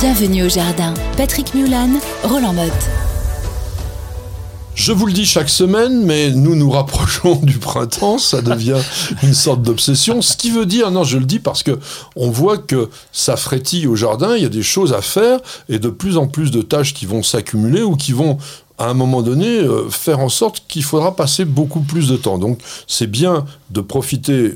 Bienvenue au jardin. Patrick Mulan, Roland Motte. Je vous le dis chaque semaine, mais nous nous rapprochons du printemps, ça devient une sorte d'obsession. Ce qui veut dire, non, je le dis parce que on voit que ça frétille au jardin, il y a des choses à faire et de plus en plus de tâches qui vont s'accumuler ou qui vont à un moment donné, euh, faire en sorte qu'il faudra passer beaucoup plus de temps. Donc c'est bien de profiter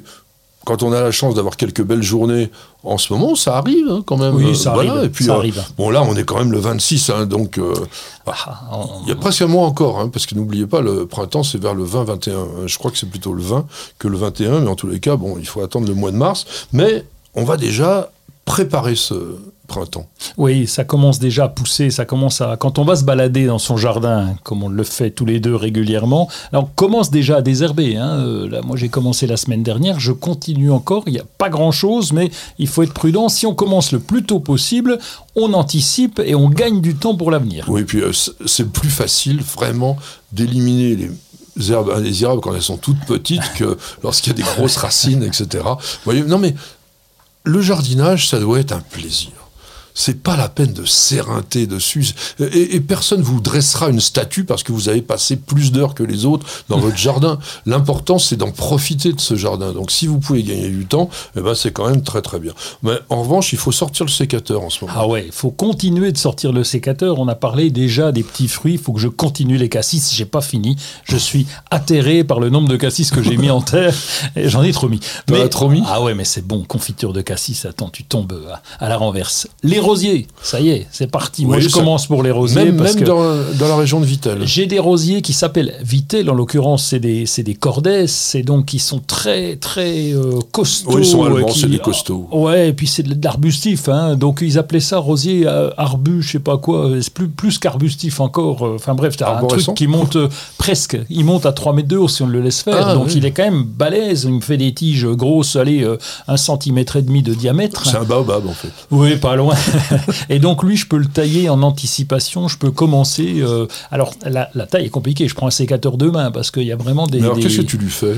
quand on a la chance d'avoir quelques belles journées en ce moment, ça arrive hein, quand même. Oui, ça Euh, voilà. arrive. Et puis, ça euh, arrive. bon, là, on est quand même le 26, hein, donc euh, Ah, on- il y a presque un mois encore, hein, parce que n'oubliez pas, le printemps, c'est vers le 20-21. hein. Je crois que c'est plutôt le 20 que le 21, mais en tous les cas, bon, il faut attendre le mois de mars. Mais on va déjà préparer ce printemps. Oui, ça commence déjà à pousser, ça commence à... Quand on va se balader dans son jardin, comme on le fait tous les deux régulièrement, là on commence déjà à désherber. hein. Euh, Là, moi j'ai commencé la semaine dernière, je continue encore, il n'y a pas grand-chose, mais il faut être prudent. Si on commence le plus tôt possible, on anticipe et on gagne du temps pour l'avenir. Oui, puis euh, c'est- plus facile vraiment d'éliminer les herbes indésirables quand elles sont toutes petites que lorsqu'il y a des grosses racines, etc. Voyez, non mais le jardinage, ça doit être un plaisir. C'est pas la peine de s'éreinter dessus. Et, et personne vous dressera une statue parce que vous avez passé plus d'heures que les autres dans votre jardin. L'important, c'est d'en profiter de ce jardin. Donc, si vous pouvez gagner du temps, eh ben, c'est quand même très très bien. Mais en revanche, il faut sortir le sécateur en ce moment. Ah ouais, il faut continuer de sortir le sécateur. On a parlé déjà des petits fruits. Il faut que je continue les cassis. J'ai pas fini. Je suis atterré par le nombre de cassis que j'ai mis en terre. Et J'en ai trop mis. Trop mis? Ah ouais, mais c'est bon. Confiture de cassis. Attends, tu tombes à, à la renverse. Les rosiers, ça y est, c'est parti. Moi, Oui, je ça- commence pour les rosiers Même, parce même que dans, dans la région de Vitel. j'ai des rosiers qui s'appellent Vitel. En l'occurrence, c'est des, des cordès. C'est donc qui sont très très euh, costauds. Oui, ils sont allemands, euh, c'est des costauds. Ouais, et puis c'est de l'arbustif, hein. donc ils appelaient ça rosier euh, arbu, je sais pas quoi, c'est plus, plus qu'arbustif encore. euh, Enfin bref, t'as un truc qui monte euh, presque, il monte à 3 mètres de haut si on le laisse faire, Ah, donc oui. il est quand même balèze, il me fait des tiges grosses, allez, euh, un centimètre et demi de diamètre. C'est un baobab en fait. Oui, pas loin. et donc lui, je peux le tailler en anticipation, je peux commencer. euh, alors la, la taille est compliquée, je prends un sécateur de main parce qu'il y a vraiment des... Mais alors des- qu'est-ce que tu lui fais?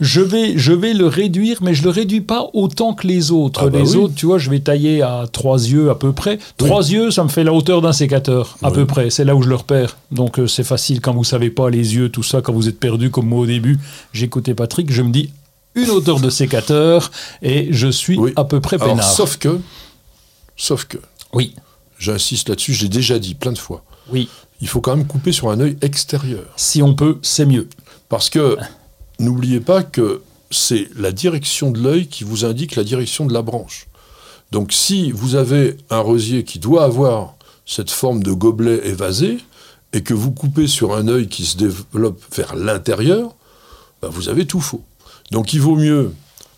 Je vais, je vais le réduire, mais je le réduis pas autant que les autres. Ah bah les oui. autres, tu vois, je vais tailler à trois yeux à peu près. Trois yeux, ça me fait la hauteur d'un sécateur, à Oui. peu près. C'est là où je le repère. Donc euh, c'est facile quand vous savez pas les yeux, tout ça, quand vous êtes perdu comme moi au début. J'écoutais Patrick, je me dis une hauteur de sécateur et je suis Oui. à peu près Alors, peinard. sauf que, sauf que, Oui, j'insiste là-dessus, je l'ai déjà dit plein de fois, oui. il faut quand même couper sur un œil extérieur. Si on peut, c'est mieux. Parce que n'oubliez pas que c'est la direction de l'œil qui vous indique la direction de la branche. Donc si vous avez un rosier qui doit avoir cette forme de gobelet évasé, et que vous coupez sur un œil qui se développe vers l'intérieur, ben, vous avez tout faux. Donc il vaut mieux,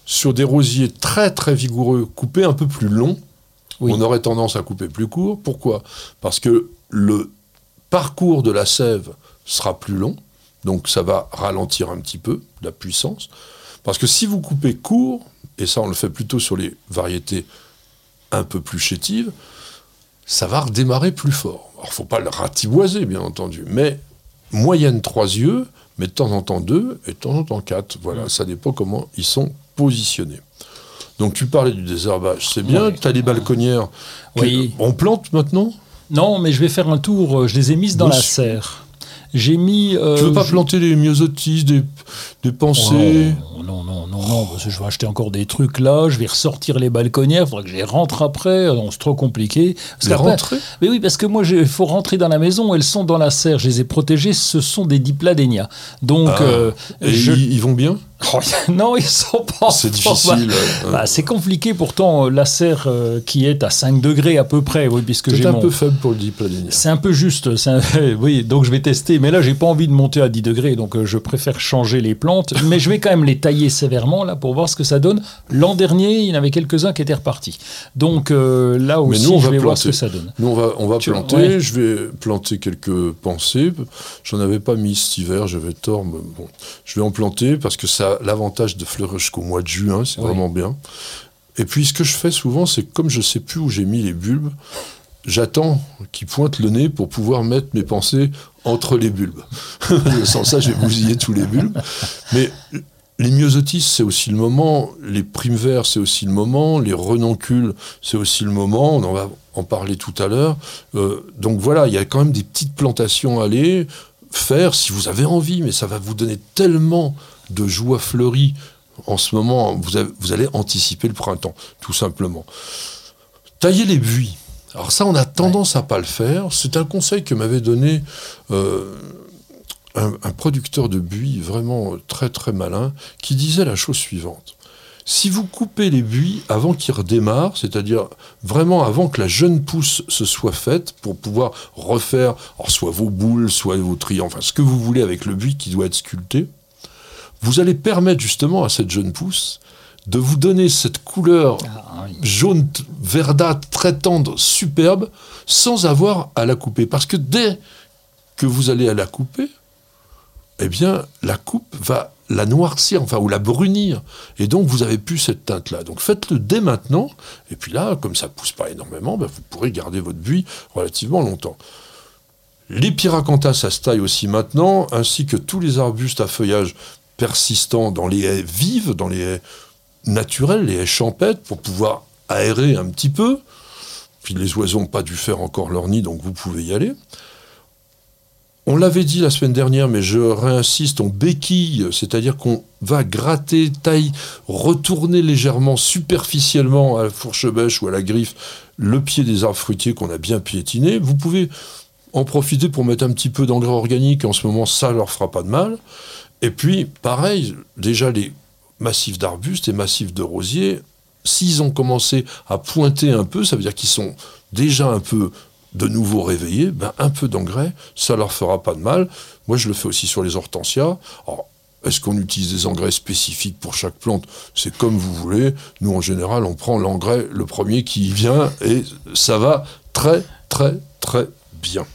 sur des rosiers très très vigoureux, couper un peu plus long. Oui. On aurait tendance à couper plus court. Pourquoi? Parce que le parcours de la sève sera plus long, donc ça va ralentir un petit peu la puissance. Parce que si vous coupez court, et ça on le fait plutôt sur les variétés un peu plus chétives, ça va redémarrer plus fort. Alors faut pas le ratiboiser bien entendu, mais moyenne trois yeux, mais de temps en temps deux et de temps en temps quatre. Voilà, ça dépend comment ils sont positionnés. Donc tu parlais du désherbage, c'est bien, Ouais. tu as les balconnières. Oui. On plante maintenant? Non, mais je vais faire un tour. euh, Je les ai mises dans la serre. J'ai mis. euh, Tu veux pas je- planter des myosotis, des, des pensées? Oh non, non, non, non, parce que je vais acheter encore des trucs là, je vais ressortir les balconnières, il faudra que je les rentre après, non, c'est trop compliqué. Les rentrer? Mais oui, parce que moi, il faut rentrer dans la maison, elles sont dans la serre, je les ai protégées, ce sont des dipladénias. Donc, Ah. euh, Et je... ils, vont bien? non, ils sont pas. C'est difficile. Bah, c'est compliqué pourtant, euh, la serre euh, qui est à 5 degrés à peu près, oui, puisque C'est j'ai un mon... peu faible pour le dipladénia. C'est un peu juste, c'est un- oui, donc je vais tester. Mais là, j'ai pas envie de monter à 10 degrés, donc euh, je préfère changer les plantes. Mais je vais quand même les tailler sévèrement là pour voir ce que ça donne. L'an dernier, il y en avait quelques-uns qui étaient repartis. Donc là aussi, nous, on je va vais voir ce que ça donne. Nous, on va, on va Tu- planter. ouais. Je vais planter quelques pensées. J'en avais pas mis cet hiver, j'avais tort. Mais bon, je vais en planter parce que ça l'avantage de fleurir jusqu'au mois de juin, c'est Oui. vraiment bien. Et puis, ce que je fais souvent, c'est comme je sais plus où j'ai mis les bulbes, j'attends qu'ils pointent le nez pour pouvoir mettre mes pensées entre les bulbes. Sans ça, je vais bousiller tous les bulbes. Mais les myosotis, c'est aussi le moment, les primes verts, c'est aussi le moment, les renoncules, c'est aussi le moment, on en va en parler tout à l'heure. Euh, donc voilà, il y a quand même des petites plantations à aller faire si vous avez envie, mais ça va vous donner tellement de joie fleurie en ce moment, vous, allez anticiper le printemps, tout simplement. Tailler les buis. Alors ça, on a tendance à pas le faire. C'est un conseil que m'avait donné euh, un, producteur de buis vraiment très très malin, qui disait la chose suivante. Si vous coupez les buis avant qu'ils redémarrent, c'est-à-dire vraiment avant que la jeune pousse se soit faite, pour pouvoir refaire soit vos boules, soit vos triangles, enfin ce que vous voulez avec le buis qui doit être sculpté, vous allez permettre justement à cette jeune pousse de vous donner cette couleur ah, jaune verdâtre très tendre, superbe, sans avoir à la couper. Parce que dès que vous allez à la couper, eh bien, la coupe va la noircir, enfin, ou la brunir. Et donc, vous avez plus cette teinte-là. Donc, faites-le dès maintenant. Et puis là, comme ça pousse pas énormément, ben, vous pourrez garder votre buis relativement longtemps. Les pyracantha, ça se taille aussi maintenant, ainsi que tous les arbustes à feuillage persistant dans les haies vives, dans les haies naturelles, les haies champêtres, pour pouvoir aérer un petit peu. Puis les oiseaux n'ont pas dû faire encore leur nid, donc vous pouvez y aller. On l'avait dit la semaine dernière, mais je réinsiste, on béquille, c'est-à-dire qu'on va gratter, taille, retourner légèrement, superficiellement à la fourche-bêche ou à la griffe, le pied des arbres fruitiers qu'on a bien piétiné. Vous pouvez en profiter pour mettre un petit peu d'engrais organique, en ce moment ça leur fera pas de mal. Et puis, pareil, déjà les massifs d'arbustes et massifs de rosiers, s'ils ont commencé à pointer un peu, ça veut dire qu'ils sont déjà un peu de nouveau réveillés, ben un peu d'engrais, ça leur fera pas de mal. Moi, je le fais aussi sur les hortensias. Alors, est-ce qu'on utilise des engrais spécifiques pour chaque plante? C'est comme vous voulez. Nous, en général, on prend l'engrais, le premier qui vient, et ça va très, très, très bien.